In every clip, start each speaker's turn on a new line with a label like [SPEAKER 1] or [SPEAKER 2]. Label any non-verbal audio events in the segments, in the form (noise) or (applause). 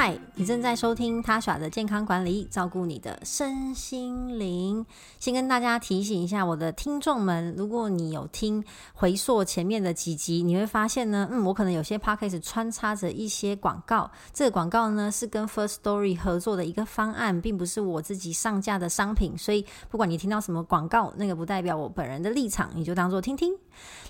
[SPEAKER 1] 嗨，你正在收听 Tasha 的健康管理，照顾你的身心灵。先跟大家提醒一下我的听众们，如果你有听回溯前面的几集，你会发现呢，嗯，我可能有些 podcast 穿插着一些广告。这个广告呢是跟 First Story 合作的一个方案，并不是我自己上架的商品。所以不管你听到什么广告，那个不代表我本人的立场，你就当做听听。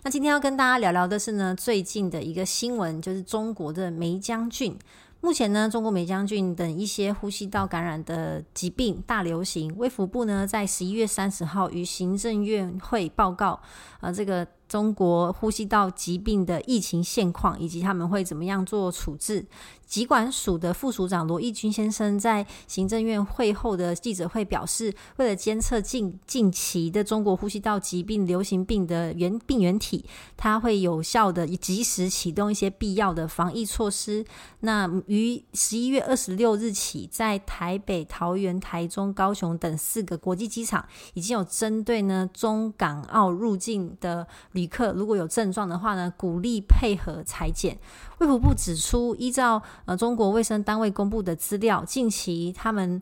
[SPEAKER 1] 那今天要跟大家聊聊的是呢，最近的一个新闻，就是中国的梅将军。目前呢，中国美将军等一些呼吸道感染的疾病大流行。卫福部呢，在十一月三十号与行政院会报告，啊，这个。中国呼吸道疾病的疫情现况，以及他们会怎么样做处置？疾管署的副署长罗义军先生在行政院会后的记者会表示，为了监测近近期的中国呼吸道疾病流行病的原病原体，他会有效的及时启动一些必要的防疫措施。那于十一月二十六日起，在台北、桃园、台中、高雄等四个国际机场，已经有针对呢中港澳入境的。旅客如果有症状的话呢，鼓励配合裁剪。卫福部指出，依照呃中国卫生单位公布的资料，近期他们。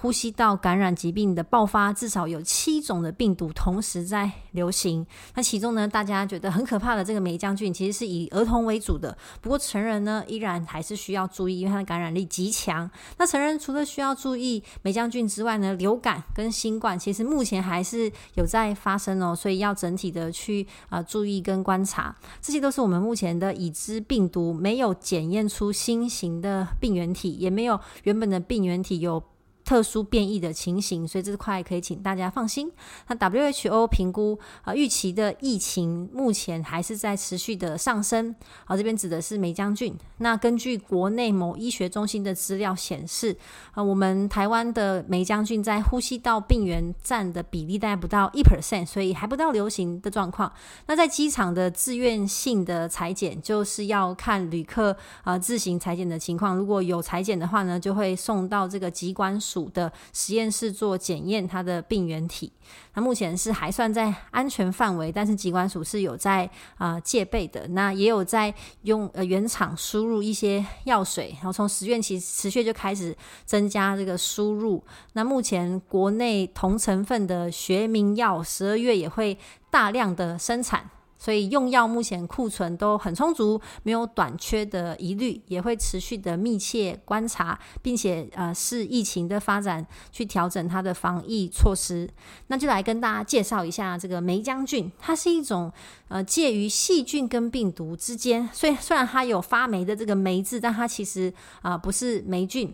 [SPEAKER 1] 呼吸道感染疾病的爆发，至少有七种的病毒同时在流行。那其中呢，大家觉得很可怕的这个霉将军，其实是以儿童为主的。不过成人呢，依然还是需要注意，因为它的感染力极强。那成人除了需要注意霉将军之外呢，流感跟新冠其实目前还是有在发生哦，所以要整体的去啊、注意跟观察。这些都是我们目前的已知病毒，没有检验出新型的病原体，也没有原本的病原体有。特殊变异的情形，所以这块可以请大家放心。那 WHO 评估啊，预期的疫情目前还是在持续的上升。好，这边指的是梅将军。那根据国内某医学中心的资料显示，啊，我们台湾的梅将军在呼吸道病原占的比例大概不到一 percent，所以还不到流行的状况。那在机场的自愿性的裁剪，就是要看旅客啊自行裁剪的情况。如果有裁剪的话呢，就会送到这个疾管署。的实验室做检验，它的病原体，那目前是还算在安全范围，但是疾管署是有在啊、戒备的，那也有在用呃原厂输入一些药水，然后从十月起持续就开始增加这个输入。那目前国内同成分的学名药，十二月也会大量的生产。所以用药目前库存都很充足，没有短缺的疑虑，也会持续的密切观察，并且呃视疫情的发展去调整它的防疫措施。那就来跟大家介绍一下这个霉浆菌，它是一种呃介于细菌跟病毒之间，所以虽然它有发霉的这个霉字，但它其实啊、不是霉菌，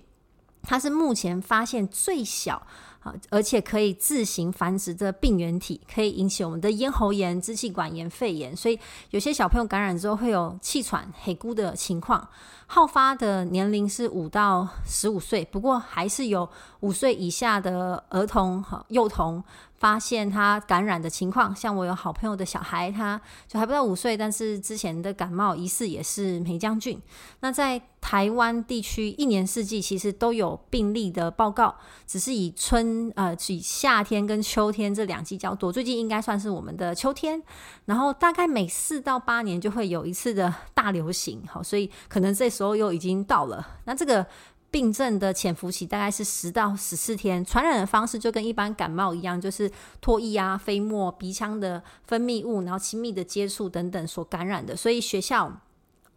[SPEAKER 1] 它是目前发现最小。而且可以自行繁殖的病原体，可以引起我们的咽喉炎、支气管炎、肺炎，所以有些小朋友感染之后会有气喘、黑咕的情况。好发的年龄是五到十五岁，不过还是有五岁以下的儿童幼童发现他感染的情况。像我有好朋友的小孩，他就还不到五岁，但是之前的感冒疑似也是梅浆菌。那在台湾地区，一年四季其实都有病例的报告，只是以春呃以夏天跟秋天这两季较多。最近应该算是我们的秋天，然后大概每四到八年就会有一次的大流行。好，所以可能这时候又已经到了，那这个病症的潜伏期大概是十到十四天，传染的方式就跟一般感冒一样，就是唾液啊、飞沫、鼻腔的分泌物，然后亲密的接触等等所感染的。所以学校、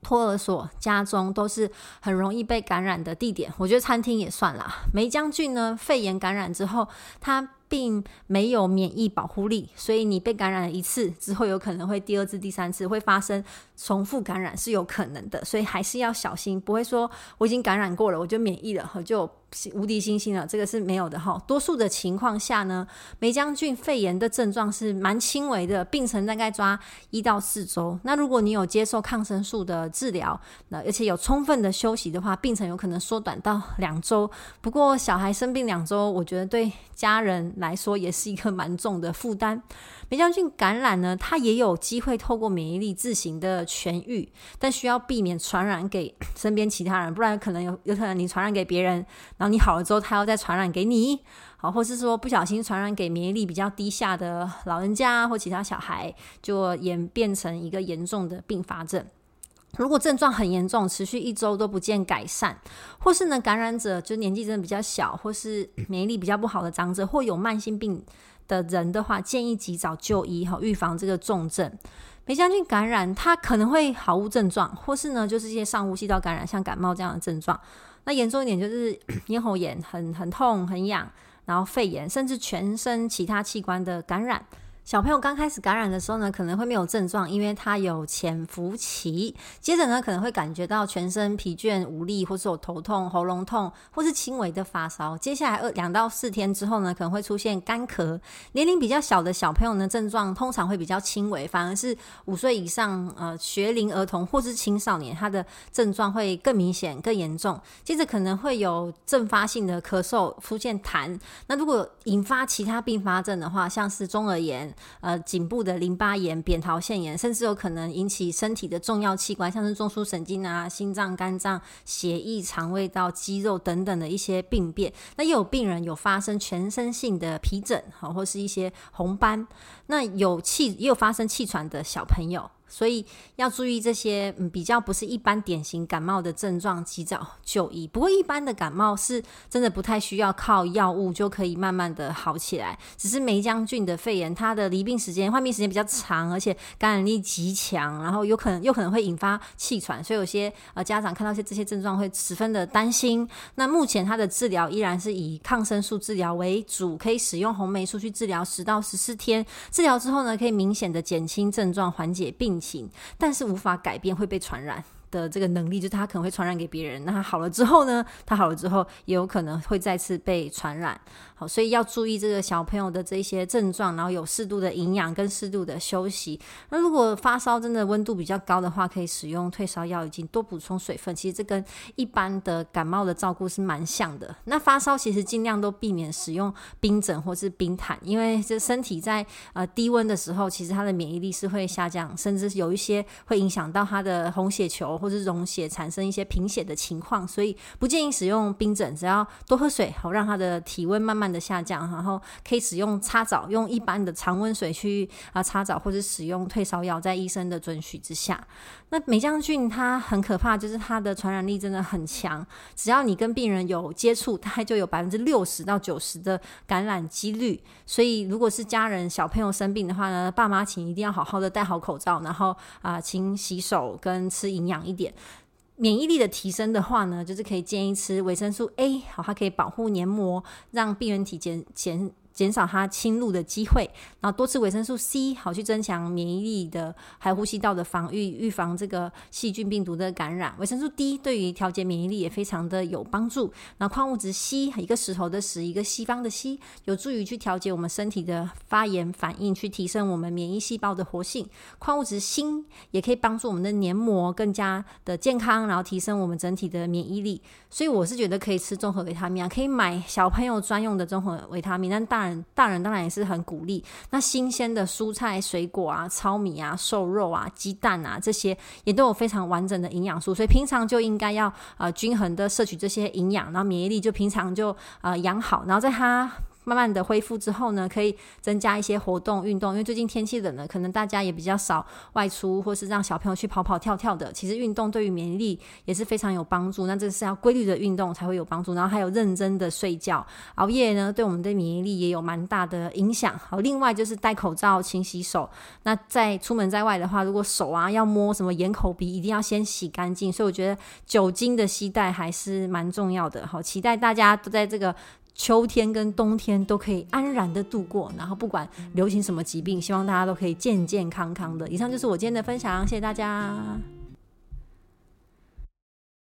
[SPEAKER 1] 托儿所、家中都是很容易被感染的地点。我觉得餐厅也算啦。霉浆菌呢，肺炎感染之后，它并没有免疫保护力，所以你被感染了一次之后，有可能会第二次、第三次会发生重复感染是有可能的，所以还是要小心，不会说我已经感染过了，我就免疫了，我就无敌星星了，这个是没有的哈。多数的情况下呢，霉浆菌肺炎的症状是蛮轻微的，病程大概抓一到四周。那如果你有接受抗生素的治疗，那而且有充分的休息的话，病程有可能缩短到两周。不过小孩生病两周，我觉得对家人来说也是一个蛮重的负担。霉浆菌感染呢，它也有机会透过免疫力自行的痊愈，但需要避免传染给身边其他人，不然可能有有可能你传染给别人，然后你好了之后，他要再传染给你，好，或是说不小心传染给免疫力比较低下的老人家或其他小孩，就演变成一个严重的并发症。如果症状很严重，持续一周都不见改善，或是呢感染者就年纪真的比较小，或是免疫力比较不好的长者，或有慢性病的人的话，建议及早就医哈，预防这个重症。霉菌感染它可能会毫无症状，或是呢就是一些上呼吸道感染，像感冒这样的症状。那严重一点就是 (coughs) 咽喉炎，很很痛很痒，然后肺炎，甚至全身其他器官的感染。小朋友刚开始感染的时候呢，可能会没有症状，因为他有潜伏期。接着呢，可能会感觉到全身疲倦无力，或是有头痛、喉咙痛，或是轻微的发烧。接下来二两到四天之后呢，可能会出现干咳。年龄比较小的小朋友呢，症状通常会比较轻微，反而是五岁以上呃学龄儿童或是青少年，他的症状会更明显、更严重。接着可能会有阵发性的咳嗽，出现痰。那如果引发其他并发症的话，像是中耳炎。呃，颈部的淋巴炎、扁桃腺炎，甚至有可能引起身体的重要器官，像是中枢神经啊、心脏、肝脏、血液、肠胃道、肌肉等等的一些病变。那也有病人有发生全身性的皮疹，好，或是一些红斑。那有气也有发生气喘的小朋友。所以要注意这些，嗯，比较不是一般典型感冒的症状，及早就医。不过一般的感冒是真的不太需要靠药物就可以慢慢的好起来。只是梅将军的肺炎，它的离病时间、患病时间比较长，而且感染力极强，然后有可能又可能会引发气喘，所以有些呃家长看到些这些症状会十分的担心。那目前它的治疗依然是以抗生素治疗为主，可以使用红霉素去治疗十到十四天。治疗之后呢，可以明显的减轻症状，缓解病情，但是无法改变会被传染。的这个能力，就是他可能会传染给别人。那他好了之后呢？他好了之后，也有可能会再次被传染。好，所以要注意这个小朋友的这些症状，然后有适度的营养跟适度的休息。那如果发烧真的温度比较高的话，可以使用退烧药，以及多补充水分。其实这跟一般的感冒的照顾是蛮像的。那发烧其实尽量都避免使用冰枕或是冰毯，因为这身体在呃低温的时候，其实它的免疫力是会下降，甚至有一些会影响到它的红血球或是溶血，产生一些贫血的情况。所以不建议使用冰枕，只要多喝水，好让它的体温慢慢的下降，然后可以使用擦澡，用一般的常温水去啊擦澡，或者使用退烧药，在医生的准许之下。那霉浆菌它很可怕，就是它的传染力真的很强，只要你跟病人有接触，它就有百分之六十到九十的感染几率。所以如果是家人小朋友生病的话呢，爸妈请一定要好好的戴好口罩，然后啊，勤洗手跟吃营养一点。免疫力的提升的话呢，就是可以建议吃维生素 A，好，它可以保护黏膜，让病原体减减。减少它侵入的机会，然后多吃维生素 C，好去增强免疫力的，还有呼吸道的防御，预防这个细菌病毒的感染。维生素 D 对于调节免疫力也非常的有帮助。那矿物质硒，一个石头的石，一个西方的西，有助于去调节我们身体的发炎反应，去提升我们免疫细胞的活性。矿物质锌也可以帮助我们的黏膜更加的健康，然后提升我们整体的免疫力。所以我是觉得可以吃综合维他命啊，可以买小朋友专用的综合维他命，但大大人当然也是很鼓励。那新鲜的蔬菜、水果啊、糙米啊、瘦肉啊、鸡蛋啊，这些也都有非常完整的营养素，所以平常就应该要呃均衡的摄取这些营养，然后免疫力就平常就呃养好，然后在他。慢慢的恢复之后呢，可以增加一些活动运动，因为最近天气冷了，可能大家也比较少外出，或是让小朋友去跑跑跳跳的。其实运动对于免疫力也是非常有帮助。那这是要规律的运动才会有帮助，然后还有认真的睡觉，熬夜呢对我们的免疫力也有蛮大的影响。好，另外就是戴口罩、勤洗手。那在出门在外的话，如果手啊要摸什么眼、口、鼻，一定要先洗干净。所以我觉得酒精的携带还是蛮重要的。好，期待大家都在这个。秋天跟冬天都可以安然的度过，然后不管流行什么疾病，希望大家都可以健健康康的。以上就是我今天的分享，谢谢大家。